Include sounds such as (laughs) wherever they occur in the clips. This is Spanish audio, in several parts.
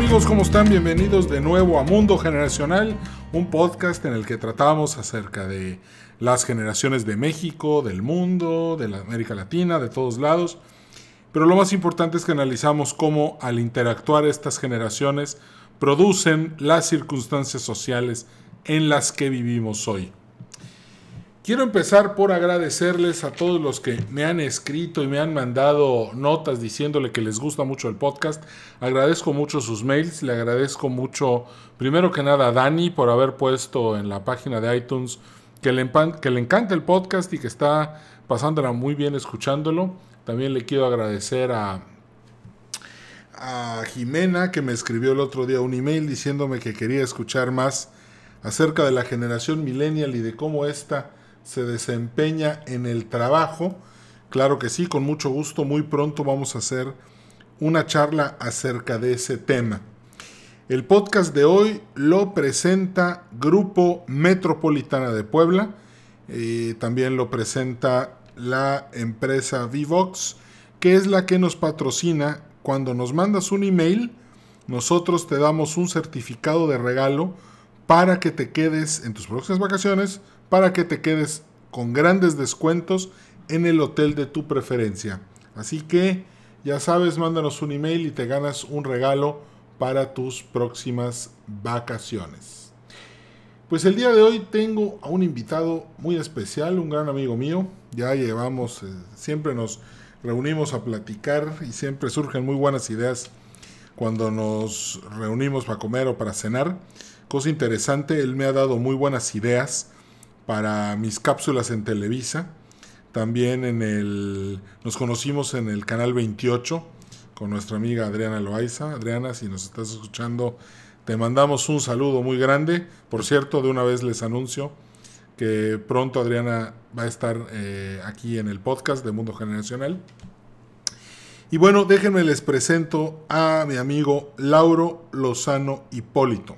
amigos? ¿Cómo están? Bienvenidos de nuevo a Mundo Generacional, un podcast en el que tratamos acerca de las generaciones de México, del mundo, de la América Latina, de todos lados. Pero lo más importante es que analizamos cómo al interactuar estas generaciones producen las circunstancias sociales en las que vivimos hoy. Quiero empezar por agradecerles a todos los que me han escrito y me han mandado notas diciéndole que les gusta mucho el podcast. Agradezco mucho sus mails, le agradezco mucho, primero que nada, a Dani por haber puesto en la página de iTunes que le, que le encanta el podcast y que está pasándola muy bien escuchándolo. También le quiero agradecer a, a Jimena que me escribió el otro día un email diciéndome que quería escuchar más acerca de la generación millennial y de cómo esta se desempeña en el trabajo. Claro que sí, con mucho gusto, muy pronto vamos a hacer una charla acerca de ese tema. El podcast de hoy lo presenta Grupo Metropolitana de Puebla, eh, también lo presenta la empresa Vivox, que es la que nos patrocina. Cuando nos mandas un email, nosotros te damos un certificado de regalo para que te quedes en tus próximas vacaciones para que te quedes con grandes descuentos en el hotel de tu preferencia. Así que ya sabes, mándanos un email y te ganas un regalo para tus próximas vacaciones. Pues el día de hoy tengo a un invitado muy especial, un gran amigo mío. Ya llevamos, eh, siempre nos reunimos a platicar y siempre surgen muy buenas ideas cuando nos reunimos para comer o para cenar. Cosa interesante, él me ha dado muy buenas ideas para mis cápsulas en Televisa. También en el, nos conocimos en el canal 28 con nuestra amiga Adriana Loaiza. Adriana, si nos estás escuchando, te mandamos un saludo muy grande. Por cierto, de una vez les anuncio que pronto Adriana va a estar eh, aquí en el podcast de Mundo Generacional. Y bueno, déjenme les presento a mi amigo Lauro Lozano Hipólito.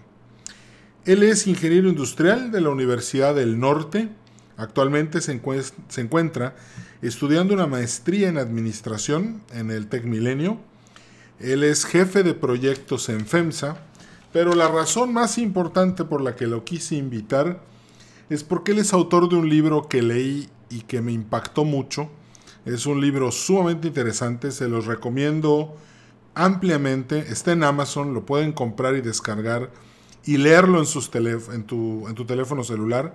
Él es ingeniero industrial de la Universidad del Norte. Actualmente se, encuentra estudiando una maestría en administración en el Tec Milenio. Él es jefe de proyectos en FEMSA, pero la razón más importante por la que lo quise invitar es porque él es autor de un libro que leí y que me impactó mucho. Es un libro sumamente interesante, se los recomiendo ampliamente. Está en Amazon, lo pueden comprar y descargar y leerlo en, tu teléfono celular,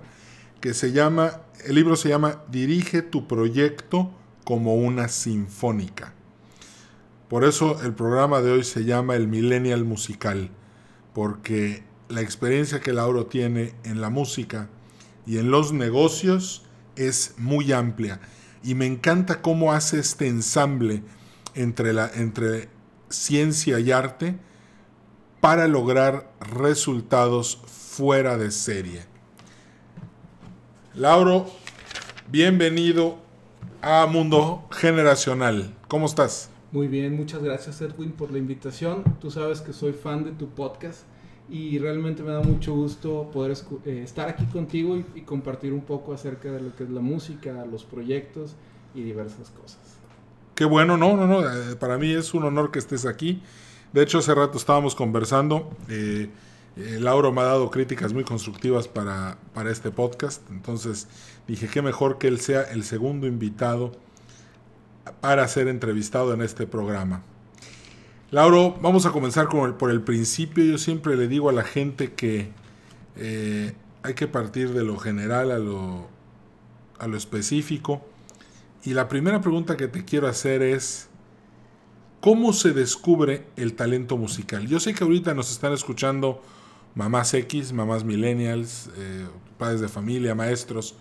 que se llama, el libro se llama Dirige tu proyecto como una sinfónica. Por eso el programa de hoy se llama El Millennial Musical, porque la experiencia que Lauro tiene en la música y en los negocios es muy amplia. Y me encanta cómo hace este ensamble entre, la, entre ciencia y arte para lograr resultados fuera de serie. Lauro, bienvenido a Mundo Generacional. ¿Cómo estás? Muy bien, muchas gracias Edwin por la invitación. Tú sabes que soy fan de tu podcast y realmente me da mucho gusto poder eh, estar aquí contigo y, compartir un poco acerca de lo que es la música, los proyectos y diversas cosas. Qué bueno, no, no, no, eh, para mí es un honor que estés aquí de hecho, hace rato estábamos conversando. Eh, eh, Lauro me ha dado críticas muy constructivas para, para este podcast. Entonces dije, qué mejor que él sea el segundo invitado para ser entrevistado en este programa. Lauro, vamos a comenzar por el principio. Yo siempre le digo a la gente que eh, hay que partir de lo general a lo, a lo específico. Y la primera pregunta que te quiero hacer es, ¿Cómo se descubre el talento musical? Yo sé que ahorita nos están escuchando mamás X, mamás millennials, eh, padres de familia, maestros.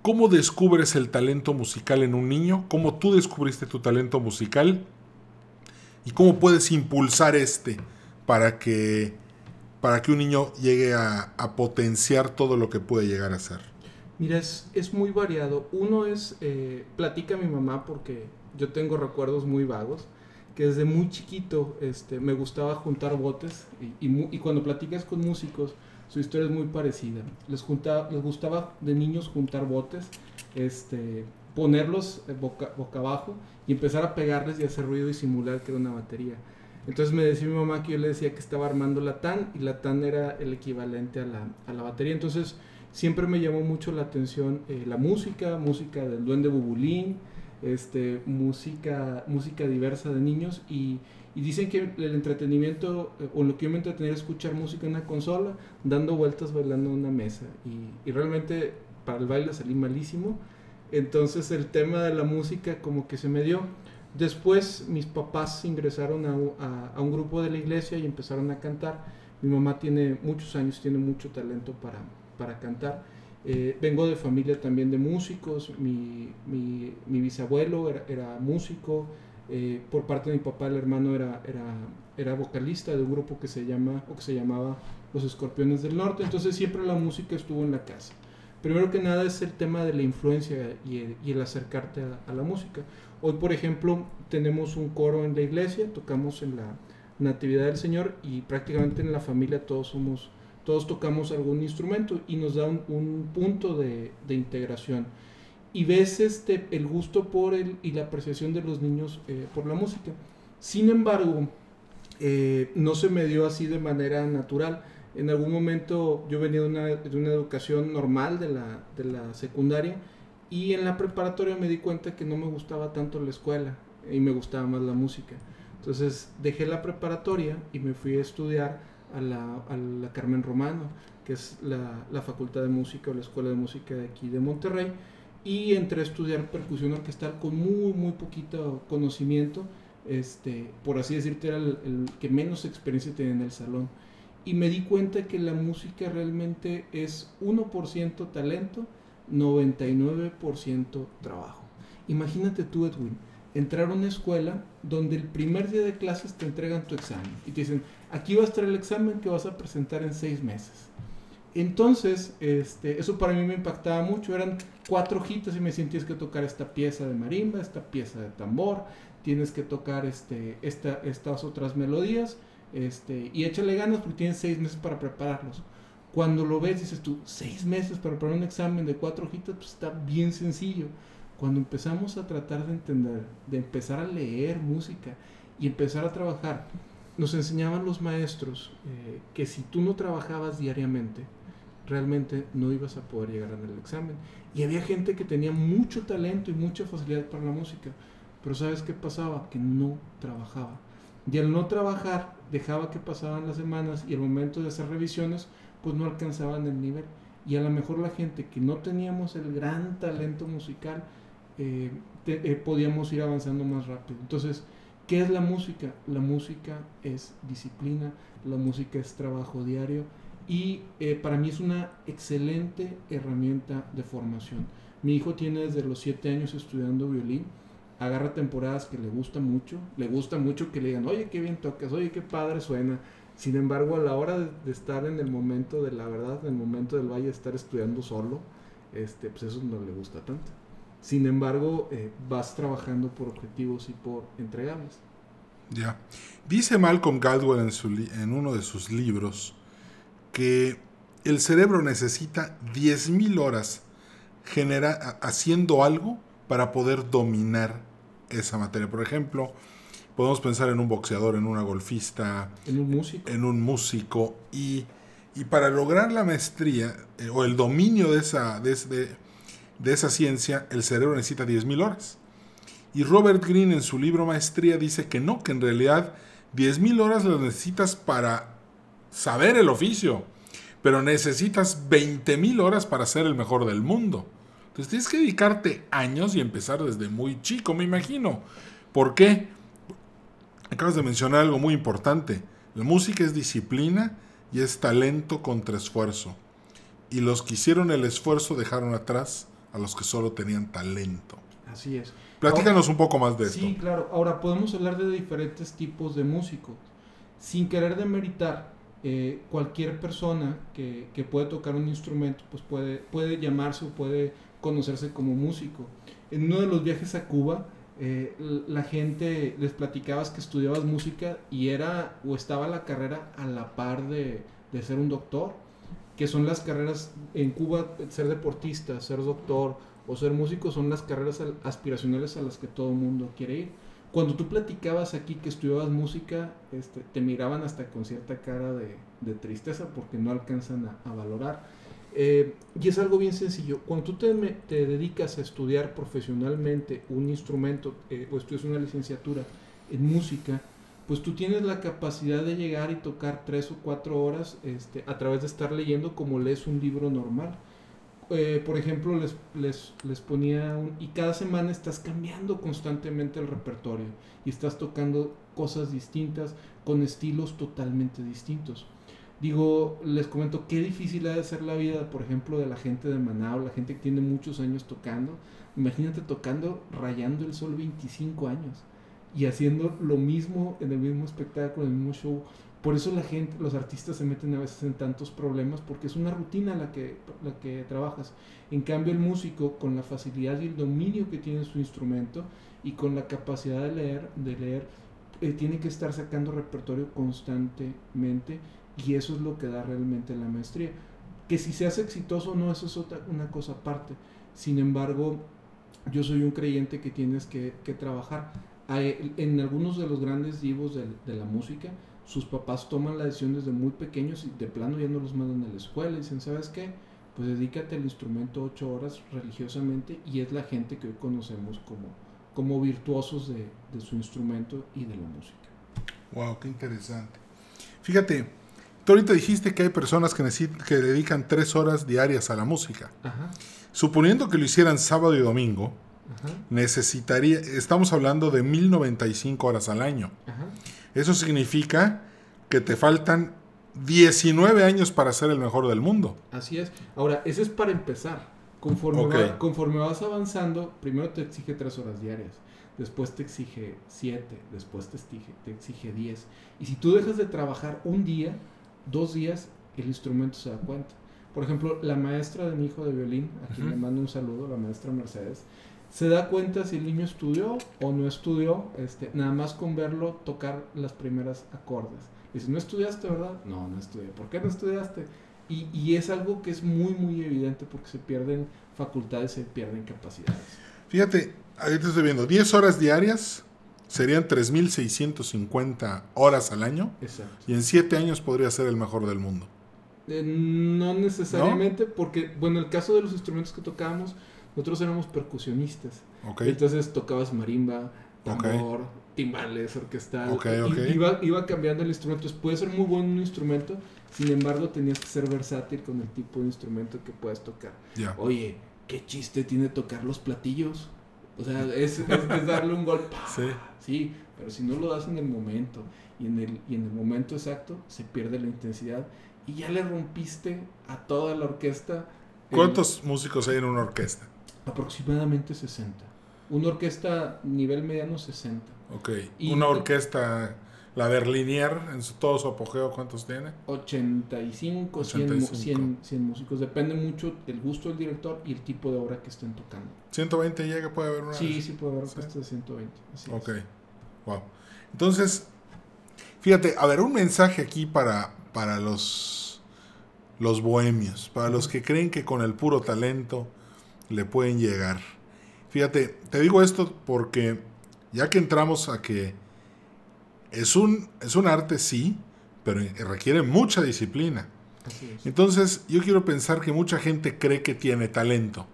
¿Cómo descubres el talento musical en un niño? ¿Cómo tú descubriste tu talento musical? ¿Y cómo puedes impulsar este para que, para que un niño llegue a, potenciar todo lo que puede llegar a ser? Mira, es, muy variado. Uno es, eh, platica mi mamá porque yo tengo recuerdos muy vagos, que desde muy chiquito este, me gustaba juntar botes y, cuando platicas con músicos, su historia es muy parecida. Les, les gustaba de niños juntar botes, este, ponerlos boca, boca abajo y empezar a pegarles y hacer ruido y simular que era una batería. Entonces me decía mi mamá que yo le decía que estaba armando la TAN y la TAN era el equivalente a la, a la batería. Entonces siempre me llamó mucho la atención eh, la música, música del duende bubulín, este, música, música diversa de niños y, y dicen que el entretenimiento eh, o lo que yo me entretenía es escuchar música en una consola, dando vueltas bailando en una mesa y, y realmente para el baile salí malísimo. Entonces el tema de la música como que se me dio. Después mis papás ingresaron a, a, a, un grupo de la iglesia y empezaron a cantar. Mi mamá tiene muchos años, tiene mucho talento para, para cantar. Eh, vengo de familia también de músicos, mi, mi, mi bisabuelo era, era músico, eh, por parte de mi papá el hermano era, era, era vocalista de un grupo que se, llama, o que se llamaba Los Escorpiones del Norte, entonces siempre la música estuvo en la casa. Primero que nada es el tema de la influencia y el, y el acercarte a, a, la música. Hoy, por ejemplo, tenemos un coro en la iglesia, tocamos en la Natividad del Señor y prácticamente en la familia todos somos todos tocamos algún instrumento y nos da un, un punto de, de, integración. Y ves este, el gusto por el, y la apreciación de los niños eh, por la música. Sin embargo, eh, no se me dio así de manera natural. En algún momento yo venía de una, de una educación normal de la, de la secundaria y en la preparatoria me di cuenta que no me gustaba tanto la escuela y me gustaba más la música. Entonces dejé la preparatoria y me fui a estudiar a la, a la Carmen Romano, que es la, la, Facultad de Música o la Escuela de Música de aquí de Monterrey, y entré a estudiar percusión orquestal con muy, muy poquito conocimiento, este, por así decirte, era el, el que menos experiencia tenía en el salón. Y me di cuenta que la música realmente es 1% talento, 99% trabajo. Imagínate tú, Edwin, entrar a una escuela donde el primer día de clases te entregan tu examen y te dicen, aquí va a estar el examen que vas a presentar en seis meses. Entonces, este, eso para mí me impactaba mucho. Eran cuatro hojitas y me decían, tienes que tocar esta pieza de marimba, esta pieza de tambor, tienes que tocar este, esta, estas otras melodías este, y échale ganas porque tienes seis meses para prepararlos. Cuando lo ves, dices tú, seis meses para preparar un examen de cuatro hojitas, pues está bien sencillo. Cuando empezamos a tratar de entender, de empezar a leer música y empezar a trabajar nos enseñaban los maestros eh, que si tú no trabajabas diariamente, realmente no ibas a poder llegar al examen. Y había gente que tenía mucho talento y mucha facilidad para la música, pero ¿sabes qué pasaba? Que no trabajaba. Y al no trabajar, dejaba que pasaban las semanas y el momento de hacer revisiones, pues no alcanzaban el nivel. Y a lo mejor la gente que no teníamos el gran talento musical, eh, eh, podíamos ir avanzando más rápido. Entonces, ¿Qué es la música? La música es disciplina, la música es trabajo diario y eh, para mí es una excelente herramienta de formación. Mi hijo tiene desde los 7 años estudiando violín, agarra temporadas que le gusta mucho, le gusta mucho que le digan, oye, qué bien tocas, oye, qué padre suena. Sin embargo, a la hora de, de estar en el momento de la verdad, en el momento del valle, estar estudiando solo, este, pues eso no le gusta tanto. Sin embargo, eh, vas trabajando por objetivos y por entregables. Ya. Dice Malcolm Gladwell en, su en uno de sus libros que el cerebro necesita 10.000 horas genera haciendo algo para poder dominar esa materia. Por ejemplo, podemos pensar en un boxeador, en una golfista, en un músico, en un músico y, y para lograr la maestría eh, o el dominio de esa, de, de, de esa ciencia, el cerebro necesita 10.000 horas. Y Robert Greene en su libro Maestría dice que no, que en realidad 10.000 horas las necesitas para saber el oficio, pero necesitas 20.000 horas para ser el mejor del mundo. Entonces tienes que dedicarte años y empezar desde muy chico, me imagino. ¿Por qué? Acabas de mencionar algo muy importante. La música es disciplina y es talento contra esfuerzo. Y los que hicieron el esfuerzo dejaron atrás a los que solo tenían talento. Así es. Platícanos Ahora, un poco más de esto. Sí, claro. Ahora podemos hablar de diferentes tipos de músicos. Sin querer demeritar, eh, cualquier persona que, que, puede tocar un instrumento, pues puede, puede llamarse o puede conocerse como músico. En uno de los viajes a Cuba, eh, la gente les platicabas que estudiabas música y era o estaba la carrera a la par de, de ser un doctor que son las carreras en Cuba, ser deportista, ser doctor o ser músico son las carreras aspiracionales a las que todo mundo quiere ir. Cuando tú platicabas aquí que estudiabas música, este, te miraban hasta con cierta cara de, de tristeza porque no alcanzan a, a valorar. Eh, y es algo bien sencillo. Cuando tú te, te dedicas a estudiar profesionalmente un instrumento eh, o estudias una licenciatura en música, pues tú tienes la capacidad de llegar y tocar tres o cuatro horas este, a través de estar leyendo como lees un libro normal. Eh, por ejemplo, les, les, les ponía un... Y cada semana estás cambiando constantemente el repertorio y estás tocando cosas distintas con estilos totalmente distintos. Digo, les comento qué difícil ha de ser la vida, por ejemplo, de la gente de Manao, la gente que tiene muchos años tocando. Imagínate tocando, rayando el sol 25 años y haciendo lo mismo en el mismo espectáculo, en el mismo show. Por eso la gente, los artistas se meten a veces en tantos problemas porque es una rutina la que, la que trabajas. En cambio el músico con la facilidad y el dominio que tiene su instrumento y con la capacidad de leer, de leer eh, tiene que estar sacando repertorio constantemente y eso es lo que da realmente la maestría. Que si se hace exitoso o no, eso es otra, una cosa aparte. Sin embargo, yo soy un creyente que tienes que, que trabajar. En algunos de los grandes divos de, de la música, sus papás toman la decisión desde muy pequeños y de plano ya no los mandan a la escuela y dicen, ¿sabes qué? Pues dedícate al instrumento ocho horas religiosamente y es la gente que hoy conocemos como, como virtuosos de, de su instrumento y de la música. Wow, qué interesante. Fíjate, tú ahorita dijiste que hay personas que, que dedican tres horas diarias a la música. Ajá. Suponiendo que lo hicieran sábado y domingo, Ajá. necesitaría, estamos hablando de 1095 horas al año. Ajá. Eso significa que te faltan 19 años para ser el mejor del mundo. Así es. Ahora, eso es para empezar. Conforme, Ok. va- conforme vas avanzando, primero te exige tres horas diarias, después te exige siete, después te exige, te exige diez. Y si tú dejas de trabajar un día, dos días, el instrumento se da cuenta. Por ejemplo, la maestra de mi hijo de violín, a quien Ujú. le mando un saludo, la maestra Mercedes, se da cuenta si el niño estudió o no estudió, este, nada más con verlo tocar las primeras acordes. Dice, ¿no estudiaste, verdad? No, no estudié. ¿Por qué no estudiaste? Y, y es algo que es muy, muy evidente porque se pierden facultades, se pierden capacidades. Fíjate, ahorita estoy viendo, 10 horas diarias serían 3.650 horas al año Exacto. y en 7 años podría ser el mejor del mundo. Eh, no necesariamente, porque, bueno, el caso de los instrumentos que tocábamos, nosotros éramos percusionistas. ¿Ok? Entonces tocabas marimba, tambor, timbales, orquestal. Ok, y- ok. Iba, iba cambiando el instrumento. Entonces, puede ser muy bueno un instrumento, sin embargo, tenías que ser versátil con el tipo de instrumento que puedes tocar. Ya. Oye, ¿qué chiste tiene tocar los platillos? O sea, es, es- es darle un golpe. (laughs) Sí. Sí, pero si no lo das en el momento y en el, y en el momento exacto, se pierde la intensidad y ya le rompiste a toda la orquesta. el- ¿Cuántos músicos hay en una orquesta? Aproximadamente 60. Una orquesta nivel mediano 60. Ok. Y- Una orquesta, la Berlinier, en su- todo su apogeo, ¿cuántos tiene? 85, 100, mu- 85. 100, 100 músicos. Depende mucho del gusto del director y el tipo de obra que estén tocando. 120 llega, puede haber una. Sí, sí puede haber Sí. orquestas de 120. así es. Ok. Wow. Entonces, fíjate, a ver, un mensaje aquí para, para los, los bohemios, para los que creen que con el puro talento le pueden llegar. Fíjate, te digo esto porque ya que entramos a que es un, es un arte, sí, pero requiere mucha disciplina. Entonces, yo quiero pensar que mucha gente cree que tiene talento,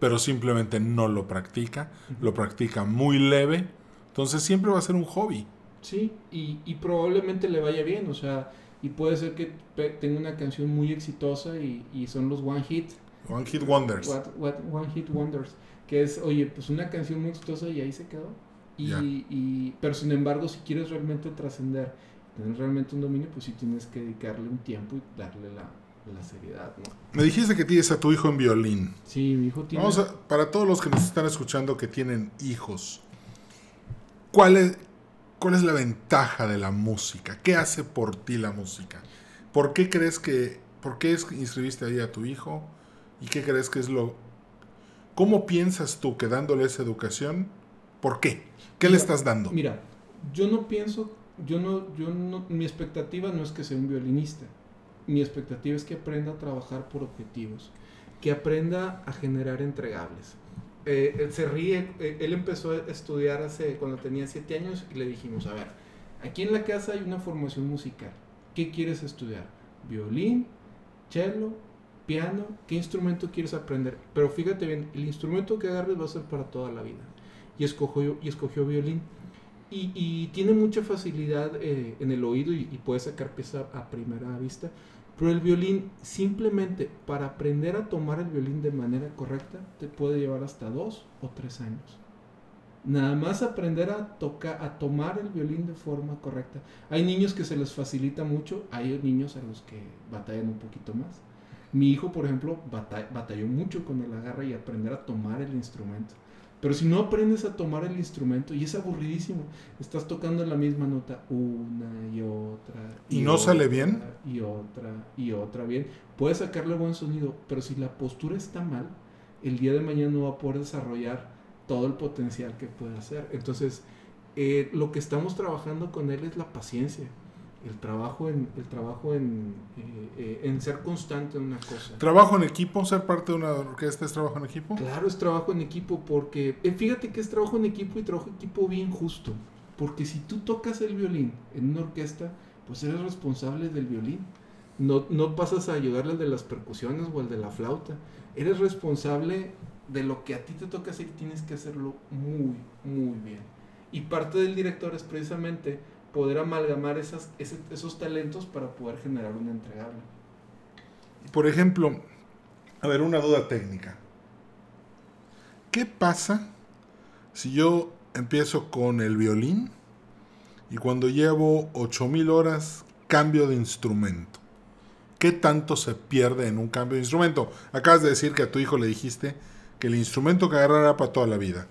pero simplemente no lo practica, lo practica muy leve, entonces siempre va a ser un hobby. Sí, y, y probablemente le vaya bien, o sea, y puede ser que tenga una canción muy exitosa y, y son los One Hit, One Hit Wonders. what, what- One Hit Wonders, que es, oye, pues una canción muy exitosa y ahí se quedó. Y, y- pero sin embargo, si quieres realmente trascender, tener realmente un dominio, pues sí tienes que dedicarle un tiempo y darle la, la seriedad, ¿no? Me dijiste que tienes a tu hijo en violín. Sí, mi hijo tiene... Vamos a, para todos los que nos están escuchando que tienen hijos, ¿cuál es, ¿cuál es la ventaja de la música? ¿Qué hace por ti la música? ¿Por qué crees que, por qué inscribiste ahí a tu hijo? ¿Y qué crees que es lo... ¿Cómo piensas tú que dándole esa educación? ¿Por qué? ¿Qué le Mira, estás dando? Mira, yo no pienso, yo no, yo no, mi expectativa no es que sea un violinista. Mi expectativa es que aprenda a trabajar por objetivos, que aprenda a generar entregables. Eh, él se ríe, eh, él empezó a estudiar hace cuando tenía 7 años y le dijimos, a ver, aquí en la casa hay una formación musical, ¿qué quieres estudiar? ¿Violín? ¿Cello? ¿Piano? ¿Qué instrumento quieres aprender? Pero fíjate bien, el instrumento que agarres va a ser para toda la vida. Y escogió, y escogió violín. Y, tiene mucha facilidad eh, en el oído y, puede sacar pieza a primera vista. Pero el violín, simplemente para aprender a tomar el violín de manera correcta, te puede llevar hasta dos o tres años. Nada más aprender a tocar, a tomar el violín de forma correcta. Hay niños que se les facilita mucho, hay niños a los que batallan un poquito más. Mi hijo, por ejemplo, bata- batalló mucho con el agarre y aprender a tomar el instrumento. Pero si no aprendes a tomar el instrumento, y es aburridísimo, estás tocando la misma nota una y otra. ¿Y no sale bien? Y otra y otra bien. Puedes sacarle buen sonido, pero si la postura está mal, el día de mañana no va a poder desarrollar todo el potencial que puede hacer. Entonces, eh, lo que estamos trabajando con él es la paciencia. El trabajo en, el trabajo en, eh, eh, en ser constante en una cosa. ¿Trabajo en equipo? ¿Ser parte de una orquesta es trabajo en equipo? Claro, es trabajo en equipo porque eh, fíjate que es trabajo en equipo y trabajo en equipo bien justo. Porque si tú tocas el violín en una orquesta, pues eres responsable del violín. No, no pasas a ayudarle al de las percusiones o al de la flauta. Eres responsable de lo que a ti te toca hacer y tienes que hacerlo muy, muy bien. Y parte del director es precisamente poder amalgamar esos talentos para poder generar un entregable. Por ejemplo, a ver, una duda técnica. ¿Qué pasa si yo empiezo con el violín y cuando llevo 8000 horas cambio de instrumento? ¿Qué tanto se pierde en un cambio de instrumento? Acabas de decir que a tu hijo le dijiste que el instrumento que agarrará para toda la vida.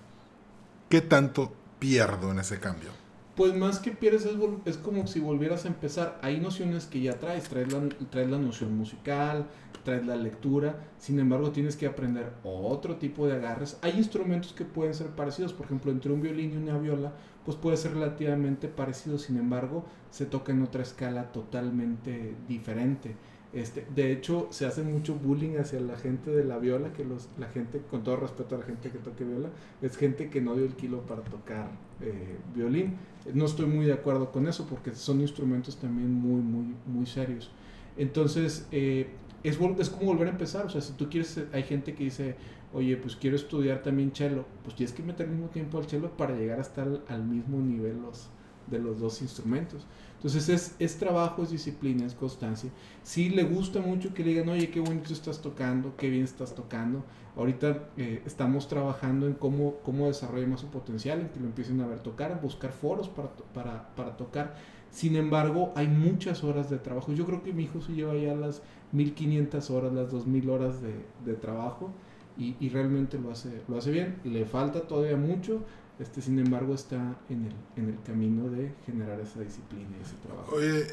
¿Qué tanto pierdo en ese cambio? Pues más que pierdes es, es como si volvieras a empezar. Hay nociones que ya traes, traes la, traes la noción musical, traes la lectura, sin embargo tienes que aprender otro tipo de agarres. Hay instrumentos que pueden ser parecidos, por ejemplo, entre un violín y una viola, pues puede ser relativamente parecido, sin embargo se toca en otra escala totalmente diferente. Este, de hecho, se hace mucho bullying hacia la gente de la viola, que los, la gente, con todo respeto a la gente que toque viola, es gente que no dio el kilo para tocar eh, violín. No estoy muy de acuerdo con eso porque son instrumentos también muy, muy, muy serios. Entonces, eh, es, como volver a empezar. O sea, si tú quieres, hay gente que dice, oye, pues quiero estudiar también cello, pues tienes que meter al mismo tiempo al cello para llegar hasta al, al mismo nivel los, de los dos instrumentos. Entonces es, es trabajo, es disciplina, es constancia. Si le gusta mucho que le digan, oye, qué bonito estás tocando, qué bien estás tocando. Ahorita eh, estamos trabajando en cómo, cómo desarrollar más su potencial, en que lo empiecen a ver tocar, buscar foros para, para, para tocar. Sin embargo, hay muchas horas de trabajo. Yo creo que mi hijo se lleva ya las 1500 horas, las 2000 horas de, de trabajo y, y realmente lo hace, lo hace bien. Le falta todavía mucho, este, sin embargo, está en el, en el camino de generar esa disciplina y ese trabajo. Oye,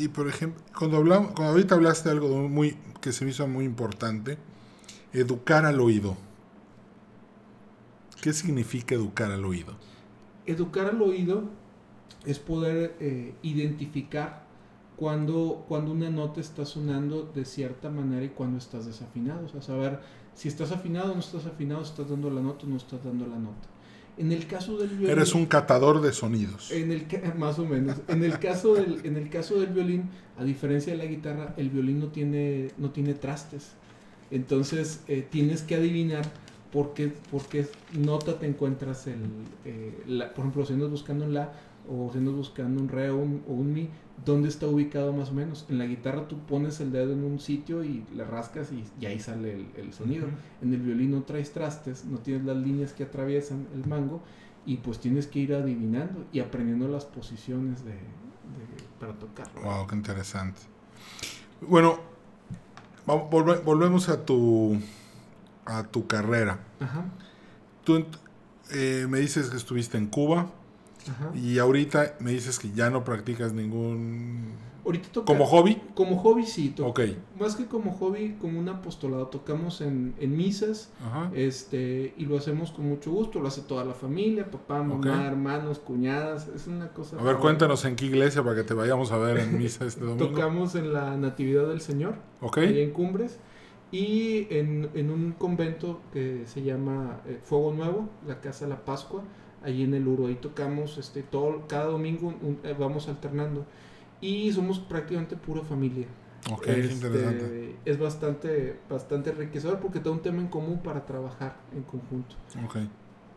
y por ejemplo, cuando hablamos, cuando ahorita hablaste de algo muy que se me hizo muy importante, educar al oído. ¿Qué significa educar al oído? Educar al oído es poder eh, identificar cuando, cuando una nota está sonando de cierta manera y cuando estás desafinado. O sea, saber si estás afinado o no estás afinado, estás dando la nota o no estás dando la nota. En el caso del violín, Eres un catador de sonidos. en el (laughs) más o menos. En el caso del, en el caso del violín, a diferencia de la guitarra, el violín no tiene, no tiene trastes. Entonces eh, tienes que adivinar por qué, por qué nota te encuentras el, eh, la- por ejemplo, si andas buscando un la o si andas buscando un re o un, o un mi, ¿dónde está ubicado más o menos? En la guitarra tú pones el dedo en un sitio y le rascas y, y ahí sale el, el sonido. En el violín no traes trastes, no tienes las líneas que atraviesan el mango y pues tienes que ir adivinando y aprendiendo las posiciones de, de- para tocarlo. Wow, qué interesante. Bueno, volve- volvemos a tu a tu carrera. Ajá, Tú eh, me dices que estuviste en Cuba ajá. y ahorita me dices que ya no practicas ningún Ahorita toca, como hobby. como hobby sí, to- Ok. más que como hobby, como un apostolado. Tocamos en, en misas Ajá. este y lo hacemos con mucho gusto. Lo hace toda la familia, papá, mamá, hermanos, cuñadas. Es una cosa. A ver, cuéntanos en qué iglesia para que te vayamos a ver en misa este (laughs) domingo. Tocamos en la Natividad del Señor. Ok. ahí en Cumbres. Y en, en un convento que se llama eh, Fuego Nuevo, la Casa La Pascua, allí en el Uro. Ahí tocamos este, todo, cada domingo un- eh, vamos alternando. Y somos prácticamente pura familia. Ok, Este, interesante. Es bastante, bastante enriquecedor porque tengo un tema en común para trabajar en conjunto. Ok.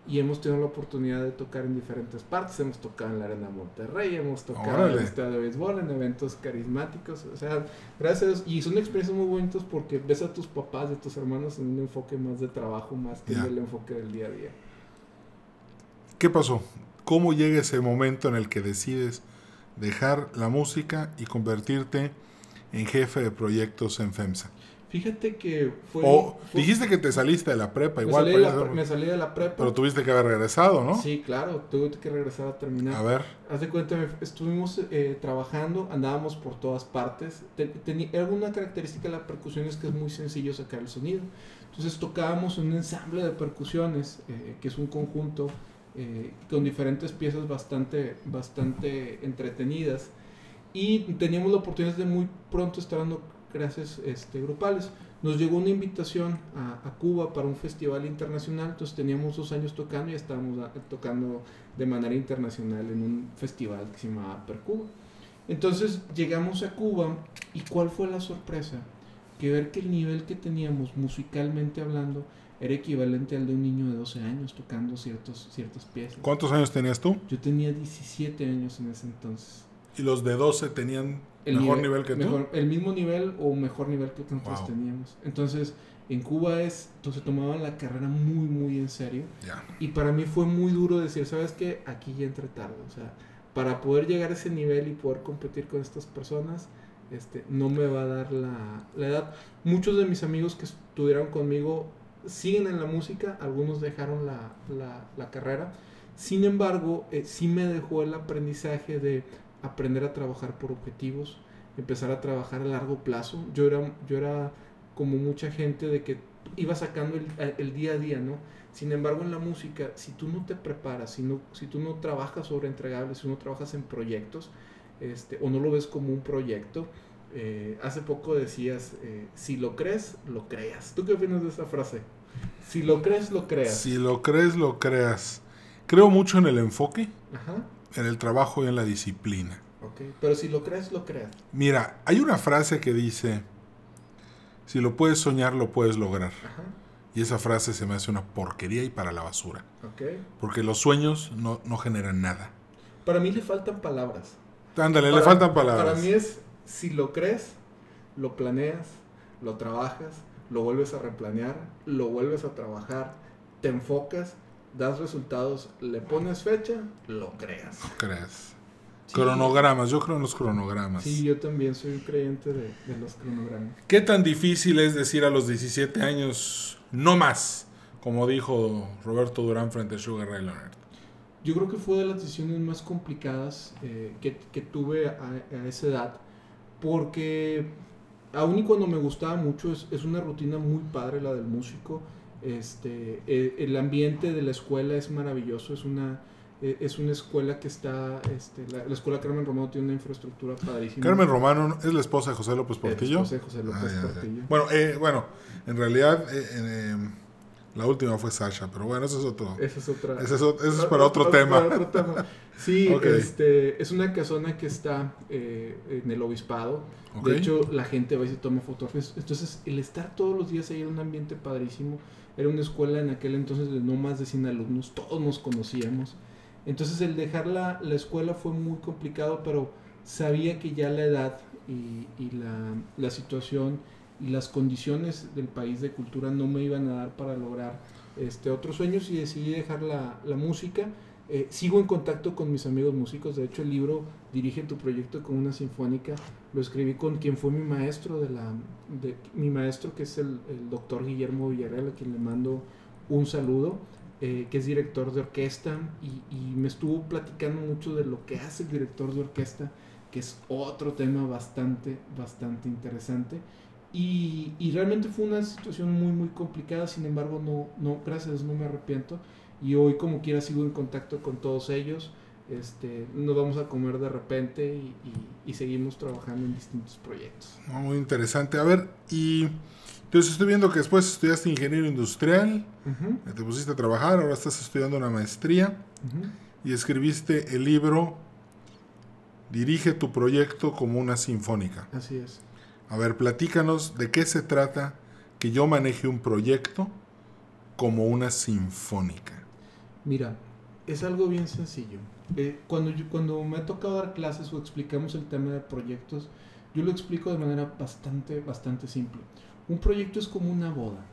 Y hemos tenido la oportunidad de tocar en diferentes partes. Hemos tocado en la Arena Monterrey, hemos tocado en el estadio de béisbol, en eventos carismáticos. O sea, gracias a Dios. Y son experiencias muy bonitas porque ves a tus papás y a tus hermanos en un enfoque más de trabajo, más que en el enfoque del día a día. ¿Qué pasó? ¿Cómo llega ese momento en el que decides dejar la música y convertirte en jefe de proyectos en FEMSA? Fíjate que fue. O fue- dijiste que te saliste de la prepa, me igual, salí, de para la, me salí de la prepa. pero tuviste que haber regresado, ¿no? Sí, claro, tuve que regresar a terminar. A ver, Haz de cuenta, me- estuvimos eh, trabajando, andábamos por todas partes. Te- teni- era una característica de la percusión es que es muy sencillo sacar el sonido. Entonces tocábamos un ensamble de percusiones, eh, que es un conjunto eh, con diferentes piezas bastante, bastante entretenidas. Y teníamos la oportunidad de muy pronto estar dando clases este, grupales. Nos llegó una invitación a, a Cuba para un festival internacional, entonces teníamos dos años tocando y estábamos a- tocando de manera internacional en un festival que se llamaba Percuba. Entonces llegamos a Cuba y ¿cuál fue la sorpresa? Que ver que el nivel que teníamos musicalmente hablando era equivalente al de un niño de 12 años tocando ciertos, ciertas piezas. ¿cuántos años tenías tú? Yo tenía 17 años en ese entonces. Y los de 12 tenían El mejor nivel, que tú. mejor- El mismo nivel o mejor nivel que nosotros Wow. teníamos. Entonces, en Cuba es, entonces tomaban la carrera muy, muy en serio. Ya. Y para mí fue muy duro decir, ¿sabes qué? Aquí ya entré tarde. O sea, para poder llegar a ese nivel y poder competir con estas personas, este, no me va a dar la, la edad. Muchos de mis amigos que estuvieron conmigo siguen en la música, algunos dejaron la, la- la carrera. Sin embargo, eh, sí me dejó el aprendizaje de aprender a trabajar por objetivos, empezar a trabajar a largo plazo. Yo era, yo era como mucha gente de que iba sacando el, el día a día, ¿no? Sin embargo, en la música, si tú no te preparas, si, no, si tú no trabajas sobre entregables, si no trabajas en proyectos, este, o no lo ves como un proyecto, eh, hace poco decías, eh, si lo crees, lo creas. ¿Tú qué opinas de esa frase? Si lo crees, lo creas. Si lo crees, lo creas. Creo mucho en el enfoque, Ajá, en el trabajo y en la disciplina. ok. Pero si lo crees, lo creas. Mira, hay una frase que dice, si lo puedes soñar, lo puedes lograr. Ajá, Y esa frase se me hace una porquería y para la basura. ok. Porque los sueños no, no generan nada. Para mí le faltan palabras. Ándale, le faltan palabras. Para mí es, si lo crees, lo planeas, lo trabajas, lo vuelves a replanear, lo vuelves a trabajar, te enfocas, das resultados, le pones fecha, lo creas. No creas. Sí. Cronogramas, yo creo en los cronogramas. Sí, yo también soy un creyente de, de los cronogramas. ¿Qué tan difícil es decir a los 17 años, no más? Como dijo Roberto Durán frente a Sugar Ray Leonard. Yo creo que fue de las decisiones más complicadas eh, que, que tuve a, a esa edad, porque aun y cuando me gustaba mucho, es, es una rutina muy padre la del músico. Este, eh, el ambiente de la escuela es maravilloso, es una, eh, es una escuela que está, este, la, la escuela Carmen Romano tiene una infraestructura padrísima. Carmen Romano es la esposa de José López Es Portillo. José José López Ah, ya, ya. Portillo. Bueno, eh, bueno, en realidad eh, eh, la última fue Sasha, pero bueno, eso es otro. Esa es otra. Ese es, o- ese es para otro tema. para otro tema. Sí, (laughs) Ok. este, es una casona que está eh, en el obispado. Ok. De hecho, la gente va y se toma fotografías. Entonces, el estar todos los días ahí era un ambiente padrísimo. Era una escuela en aquel entonces de no más de 100 alumnos. Todos nos conocíamos. Entonces, el dejar la, la escuela fue muy complicado, pero sabía que ya la edad y, y la, la situación y las condiciones del país de cultura no me iban a dar para lograr este, otros sueños y decidí dejar la, la música. Eh, sigo en contacto con mis amigos músicos, de hecho el libro Dirige tu proyecto con una sinfónica lo escribí con quien fue mi maestro de la de, mi maestro que es el, el doctor Guillermo Villarreal a quien le mando un saludo eh, que es director de orquesta y, y me estuvo platicando mucho de lo que hace el director de orquesta que es otro tema bastante bastante interesante y, y realmente fue una situación muy muy complicada sin embargo no no gracias a Dios no me arrepiento y hoy como quiera sigo en contacto con todos ellos este, nos vamos a comer de repente y, y- y seguimos trabajando en distintos proyectos. Muy interesante. A ver, y Entonces estoy viendo que después estudiaste ingeniero industrial, te pusiste a trabajar, ahora estás estudiando una maestría y escribiste el libro Dirige tu proyecto como una sinfónica. Así es. A ver, platícanos de qué se trata que yo maneje un proyecto como una sinfónica. Mira, es algo bien sencillo. Eh, cuando, yo- cuando me ha tocado dar clases o explicamos el tema de proyectos, yo lo explico de manera bastante, bastante simple. Un proyecto es como una boda.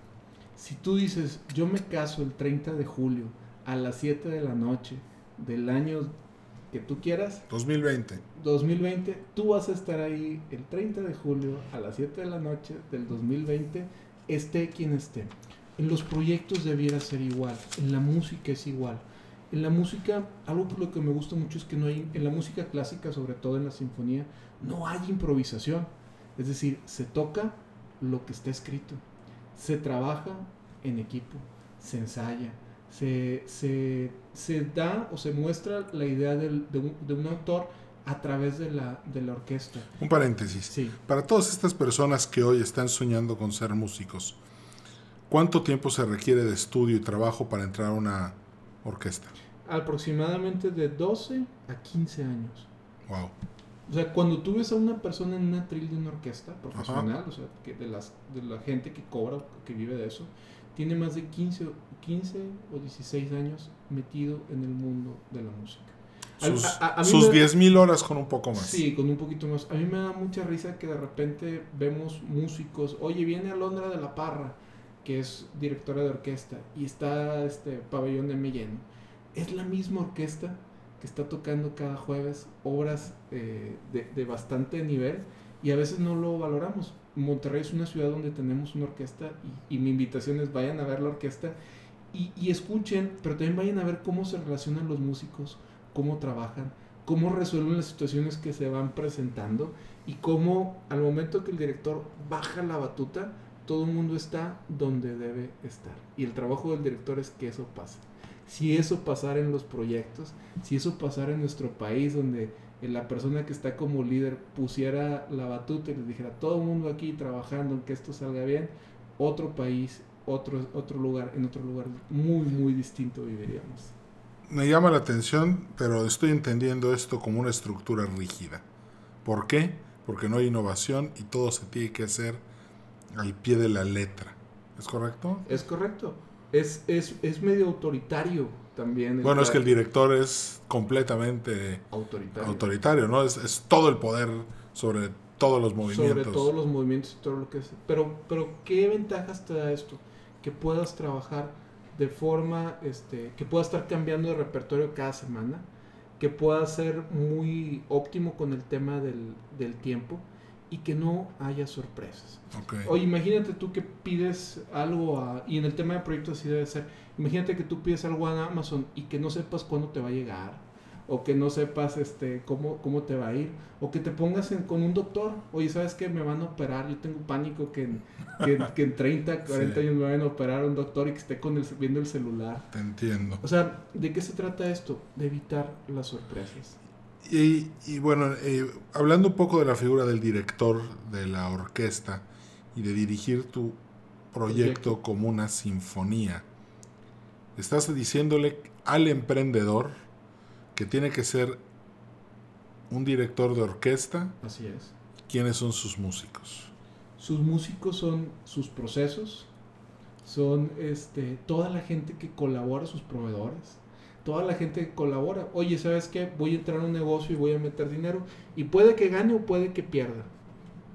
Si tú dices, yo me caso el 30 de julio a las 7 de la noche del año que tú quieras, 2020. 2020, tú vas a estar ahí el 30 de julio a las 7 de la noche del 2020, esté quien esté. En los proyectos debiera ser igual, en la música es igual. En la música, algo por lo que me gusta mucho es que no hay, en la música clásica, sobre todo en la sinfonía, no hay improvisación. Es decir, se toca lo que está escrito, se trabaja en equipo, se ensaya, se, se, se da o se muestra la idea del- de, un, de un autor a través de la, de la orquesta. Un paréntesis. Sí, Para todas estas personas que hoy están soñando con ser músicos, ¿cuánto tiempo se requiere de estudio y trabajo para entrar a una orquesta? aproximadamente de 12 a 15 años. Wow. O sea, cuando tú ves a una persona en una tril de una orquesta profesional, o sea, que de, las, de la gente que cobra, que vive de eso, tiene más de 15, o- 15 o 16 años metido en el mundo de la música. Sus, a- a- a mí sus me- 10.000 horas con un poco más. Sí, con un poquito más. A mí me da mucha risa que de repente vemos músicos, oye, viene Alondra de la Parra, que es directora de orquesta, y está este pabellón de Melleno. Es la misma orquesta que está tocando cada jueves obras eh, de, de bastante nivel y a veces no lo valoramos. Monterrey es una ciudad donde tenemos una orquesta y, mi invitación es vayan a ver la orquesta y, y escuchen, pero también vayan a ver cómo se relacionan los músicos, cómo trabajan, cómo resuelven las situaciones que se van presentando y cómo al momento que el director baja la batuta, todo el mundo está donde debe estar. Y el trabajo del director es que eso pase. Si eso pasara en los proyectos, si eso pasara en nuestro país, donde la persona que está como líder pusiera la batuta y les dijera todo el mundo aquí trabajando en que esto salga bien, otro país, otro, otro lugar, en otro lugar muy, muy distinto viviríamos. Me llama la atención, pero estoy entendiendo esto como una estructura rígida. ¿Por qué? Porque no hay innovación y todo se tiene que hacer al pie de la letra. ¿Es correcto? Es correcto. Es, es, es medio autoritario también. Bueno, es que el director es completamente autoritario. autoritario, ¿no? Es, es todo el poder sobre todos los movimientos. Sobre todos los movimientos y todo lo que es. Pero, pero ¿qué ventajas te da esto? Que puedas trabajar de forma, este, que puedas estar cambiando de repertorio cada semana, que puedas ser muy óptimo con el tema del, del tiempo y que no haya sorpresas. Ok. Oye, imagínate tú que pides algo a, y en el tema de proyectos así debe ser, imagínate que tú pides algo a Amazon y que no sepas cuándo te va a llegar, o que no sepas este cómo, cómo te va a ir, o que te pongas en- con un doctor, oye, ¿sabes qué? Me van a operar, yo tengo pánico que en, que, que en 30, 40 (laughs) Sí. años me vayan a operar a un doctor y que esté con el, viendo el celular. Te entiendo. O sea, ¿de qué se trata esto? De evitar las sorpresas. Y, y bueno, eh, hablando un poco de la figura del director de la orquesta y de dirigir tu proyecto Proyecto. como una sinfonía, estás diciéndole al emprendedor que tiene que ser un director de orquesta, Así es. quiénes son sus músicos. Sus músicos son sus procesos, son este, toda la gente que colabora, sus proveedores, toda la gente que colabora. Oye, ¿sabes qué? Voy a entrar a un negocio y voy a meter dinero y puede que gane o puede que pierda.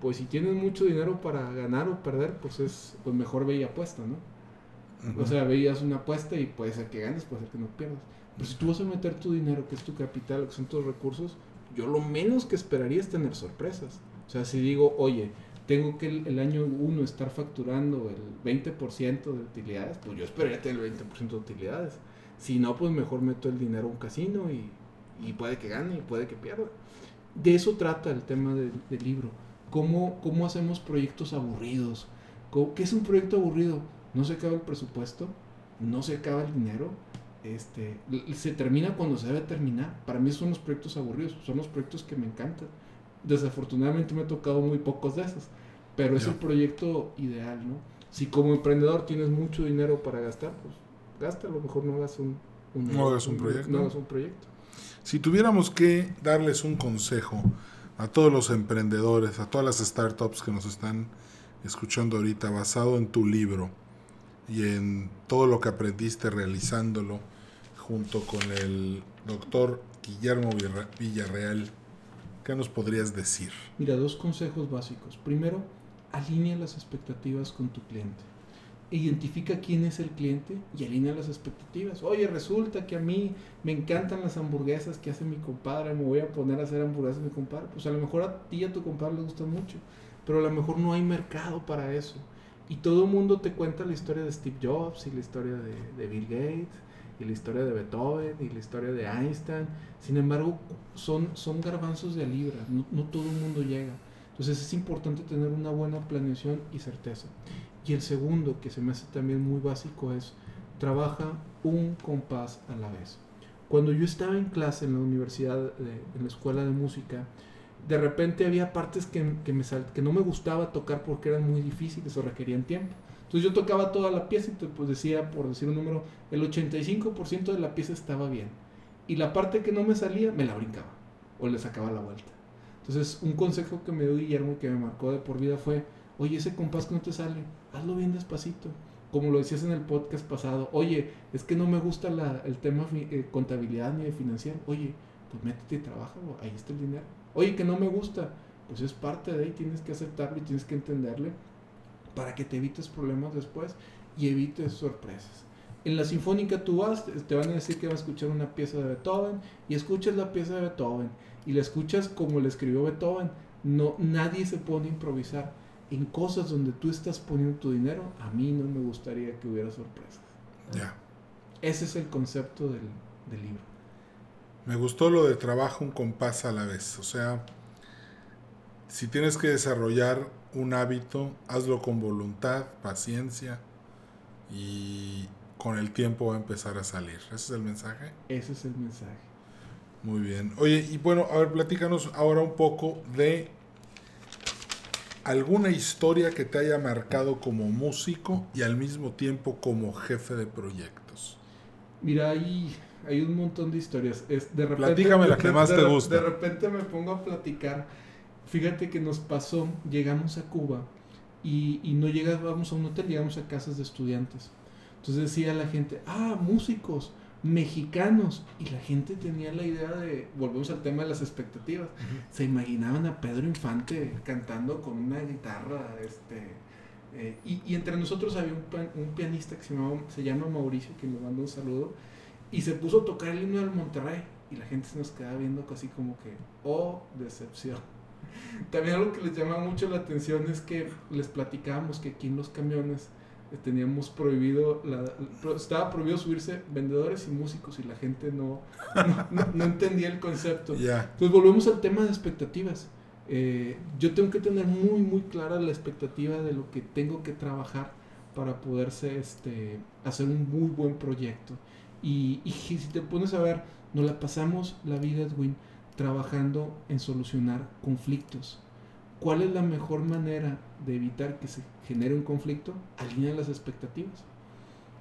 Pues si tienes mucho dinero para ganar o perder, pues es pues mejor ve y apuesta, ¿no? O sea, veías una apuesta y puede ser que ganes, puede ser que no pierdas. Pero si tú vas a meter tu dinero, que es tu capital, que son tus recursos, yo lo menos que esperaría es tener sorpresas. O sea, si digo, oye, tengo que el, el año 1 estar facturando el 20% de utilidades, pues yo esperaría tener el 20% de utilidades. Si no, pues mejor meto el dinero a un casino y, y puede que gane y puede que pierda. De eso trata el tema del, del libro. ¿Cómo, ¿Cómo hacemos proyectos aburridos? ¿Cómo- ¿Qué es un proyecto aburrido? No se acaba el presupuesto, no se acaba el dinero, este, se termina cuando se debe terminar. Para mí son los proyectos aburridos, son los proyectos que me encantan. Desafortunadamente me ha tocado muy pocos de esos, pero es Ya. el proyecto ideal, ¿no? Si como emprendedor tienes mucho dinero para gastar, pues gástalo, mejor no hagas un, No hagas un proyecto. No hagas un proyecto. Si tuviéramos que darles un consejo a todos los emprendedores, a todas las startups que nos están escuchando ahorita, basado en tu libro y en todo lo que aprendiste realizándolo junto con el doctor Guillermo Villarre- Villarreal, ¿qué nos podrías decir? Mira, dos consejos básicos. Primero, alinea las expectativas con tu cliente. Identifica quién es el cliente y alinea las expectativas. Oye, resulta que a mí me encantan las hamburguesas que hace mi compadre, me voy a poner a hacer hamburguesas mi compadre. Pues a lo mejor a ti y a tu compadre les gusta mucho, pero a lo mejor no hay mercado para eso. Y todo el mundo te cuenta la historia de Steve Jobs y la historia de, de Bill Gates y la historia de Beethoven y la historia de Einstein. Sin embargo, son, son garbanzos de libra, no, no todo el mundo llega. Entonces es importante tener una buena planeación y certeza. Y el segundo, que se me hace también muy básico, es trabaja un compás a la vez. Cuando yo estaba en clase en la universidad, de- en la escuela de música, de repente había partes que, que, me sal- que no me gustaba tocar porque eran muy difíciles o requerían tiempo. Entonces yo tocaba toda la pieza y te- pues decía, por decir un número, el 85% de la pieza estaba bien. Y la parte que no me salía, me la brincaba o le sacaba la vuelta. Entonces, un consejo que me dio Guillermo y que me marcó de por vida fue, oye, ese compás que no te sale, hazlo bien despacito. Como lo decías en el podcast pasado, oye, es que no me gusta el tema eh, contabilidad ni de financiero. Oye, pues métete y trabaja, ahí está el dinero. Oye, que no me gusta, pues es parte de ahí, tienes que aceptarlo y tienes que entenderle para que te evites problemas después y evites sorpresas. En la sinfónica tú vas, te van a decir que vas a escuchar una pieza de Beethoven y escuchas la pieza de Beethoven y la escuchas como la escribió Beethoven. No, nadie se pone a improvisar. En cosas donde tú estás poniendo tu dinero, a mí no me gustaría que hubiera sorpresas. Ya. Ese es el concepto del, del libro. Me gustó lo de trabajo un compás a la vez. O sea, si tienes que desarrollar un hábito, hazlo con voluntad, paciencia y con el tiempo va a empezar a salir. ¿Ese es el mensaje? Ese es el mensaje. Muy bien. Oye, y bueno, a ver, platícanos ahora un poco de alguna historia que te haya marcado como músico y al mismo tiempo como jefe de proyectos. Mira, hay, hay un montón de historias. Es, de repente, Platícame la que más de te gusta. De repente me pongo a platicar. Fíjate que nos pasó, llegamos a Cuba y, y no llegábamos a un hotel, llegamos a casas de estudiantes. Entonces decía la gente, ah, músicos, mexicanos. Y la gente tenía la idea de, volvemos al tema de las expectativas, se imaginaban a Pedro Infante cantando con una guitarra, este, eh, y, y entre nosotros había un, pianista que se, llamaba- se llama Mauricio, que me manda un saludo, y se puso a tocar el himno del Monterrey, y la gente se nos quedaba viendo casi como que, oh, decepción. (laughs) También algo que les llama mucho la atención es que les platicábamos que aquí en los camiones teníamos prohibido, la, estaba prohibido subirse vendedores y músicos y la gente no, no, no- no entendía el concepto. Entonces volvemos al tema de expectativas. Eh, yo tengo que tener muy, muy clara la expectativa de lo que tengo que trabajar para poderse este, hacer un muy buen proyecto. Y, y si te pones a ver, nos la pasamos la vida, Edwin, trabajando en solucionar conflictos. ¿Cuál es la mejor manera de evitar que se genere un conflicto? Alinea las expectativas.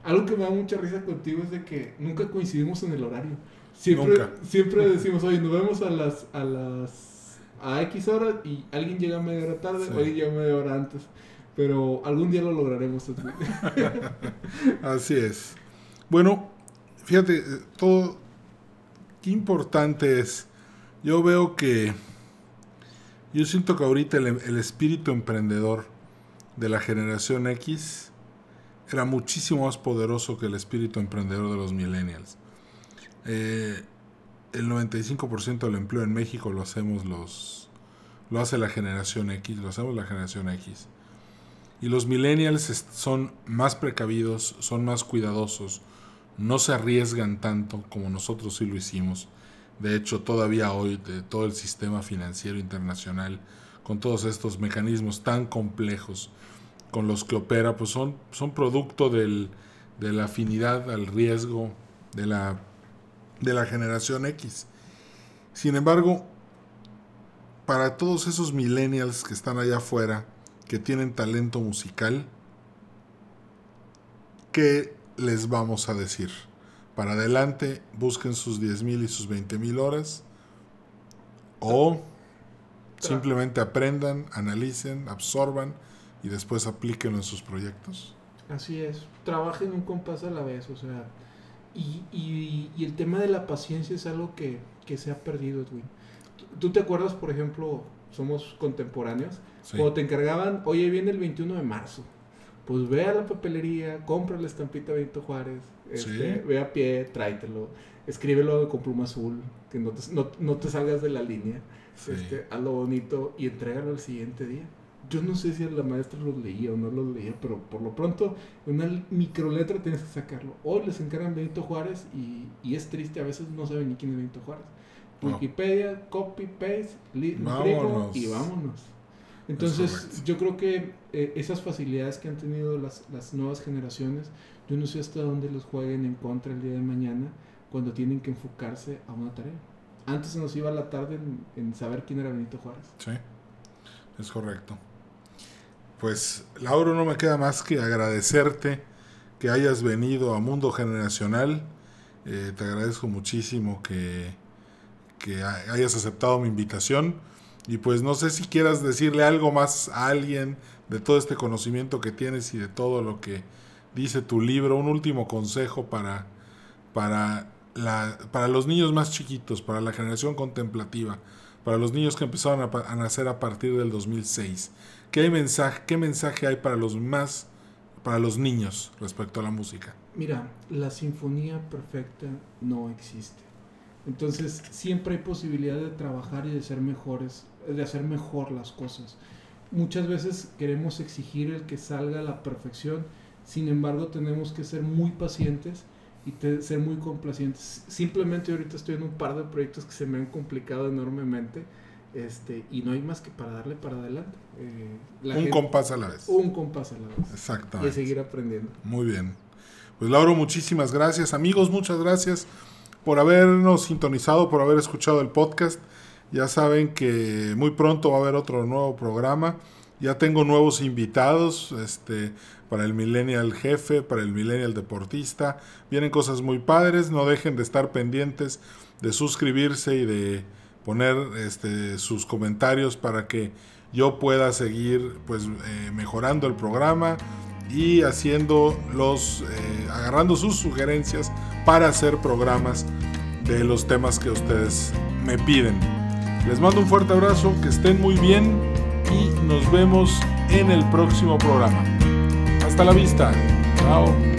Algo que me da mucha risa contigo es de que nunca coincidimos en el horario. Siempre, Nunca. siempre (laughs) decimos, oye, nos vemos a las, a las a X horas y alguien llega media hora tarde, Sí. o alguien llega media hora antes. Pero algún día lo lograremos. (laughs) Así es. Bueno, fíjate, eh, todo, qué importante es. Yo veo que, yo siento que ahorita el, espíritu emprendedor de la generación X era muchísimo más poderoso que el espíritu emprendedor de los millennials. Eh, el 95% del empleo en México lo hacemos los, lo hace la generación X, lo hacemos la generación X. Y los millennials son más precavidos, son más cuidadosos, no se arriesgan tanto como nosotros sí lo hicimos. De hecho, todavía hoy, de todo el sistema financiero internacional, con todos estos mecanismos tan complejos con los que opera, pues son, son producto del, de la afinidad al riesgo de la, de la generación X. Sin embargo, para todos esos millennials que están allá afuera, que tienen talento musical, ¿qué les vamos a decir? Para adelante, busquen sus 10.000 y sus 20.000 horas. O simplemente aprendan, analicen, absorban y después aplíquenlo en sus proyectos. Así es, trabajen un compás a la vez, o sea, y, y, y el tema de la paciencia es algo que, que se ha perdido, Edwin. ¿Tú te acuerdas, por ejemplo, somos contemporáneos, Sí. cuando te encargaban, oye, viene el 21 de marzo, pues ve a la papelería, compra la estampita Benito Juárez, este, Sí. ve a pie, tráetelo, escríbelo con pluma azul, que no te, no, no te salgas de la línea, Sí. este, hazlo bonito y entrégalo al siguiente día. Yo no sé si la maestra los leía o no los leía, pero por lo pronto, una microletra tienes que sacarlo. Hoy les encargan Benito Juárez y, y es triste, a veces no saben ni quién es Benito Juárez. No. Wikipedia, copy, paste, li- Vámonos. imprimo y vámonos. Entonces, yo creo que eh, esas facilidades que han tenido las, las nuevas generaciones, yo no sé hasta dónde los jueguen en contra el día de mañana cuando tienen que enfocarse a una tarea. Antes se nos iba la tarde en, en saber quién era Benito Juárez. Sí, es correcto. Pues, Lauro, no me queda más que agradecerte que hayas venido a Mundo Generacional. Eh, te agradezco muchísimo que, que ha- hayas aceptado mi invitación. Y pues no sé si quieras decirle algo más a alguien de todo este conocimiento que tienes y de todo lo que dice tu libro. Un último consejo para, para, la, para los niños más chiquitos, para la generación contemplativa, para los niños que empezaron a, nacer a partir del 2006. ¿Qué, mensaje, ¿Qué mensaje hay para los más, para los niños respecto a la música? Mira, la sinfonía perfecta no existe. Entonces, siempre hay posibilidad de trabajar y de ser mejores, de hacer mejor las cosas. Muchas veces queremos exigir el que salga a la perfección, sin embargo, tenemos que ser muy pacientes y te- ser muy complacientes. Simplemente ahorita estoy en un par de proyectos que se me han complicado enormemente este, y no hay más que para darle para adelante. Eh, Un gente- compás a la vez. un compás a la vez. Y Exactamente. seguir aprendiendo. Muy bien. Pues Lauro, muchísimas gracias. Amigos, muchas gracias por habernos sintonizado, por haber escuchado el podcast. Ya saben que muy pronto va a haber otro nuevo programa. Ya tengo nuevos invitados este, para el Millennial Jefe, para el Millennial Deportista. Vienen cosas muy padres. No dejen de estar pendientes de suscribirse y de poner este, sus comentarios para que yo pueda seguir pues eh, mejorando el programa y haciendo los eh, agarrando sus sugerencias para hacer programas de los temas que ustedes me piden. Les mando un fuerte abrazo, que estén muy bien y nos vemos en el próximo programa. Hasta la vista. Chao.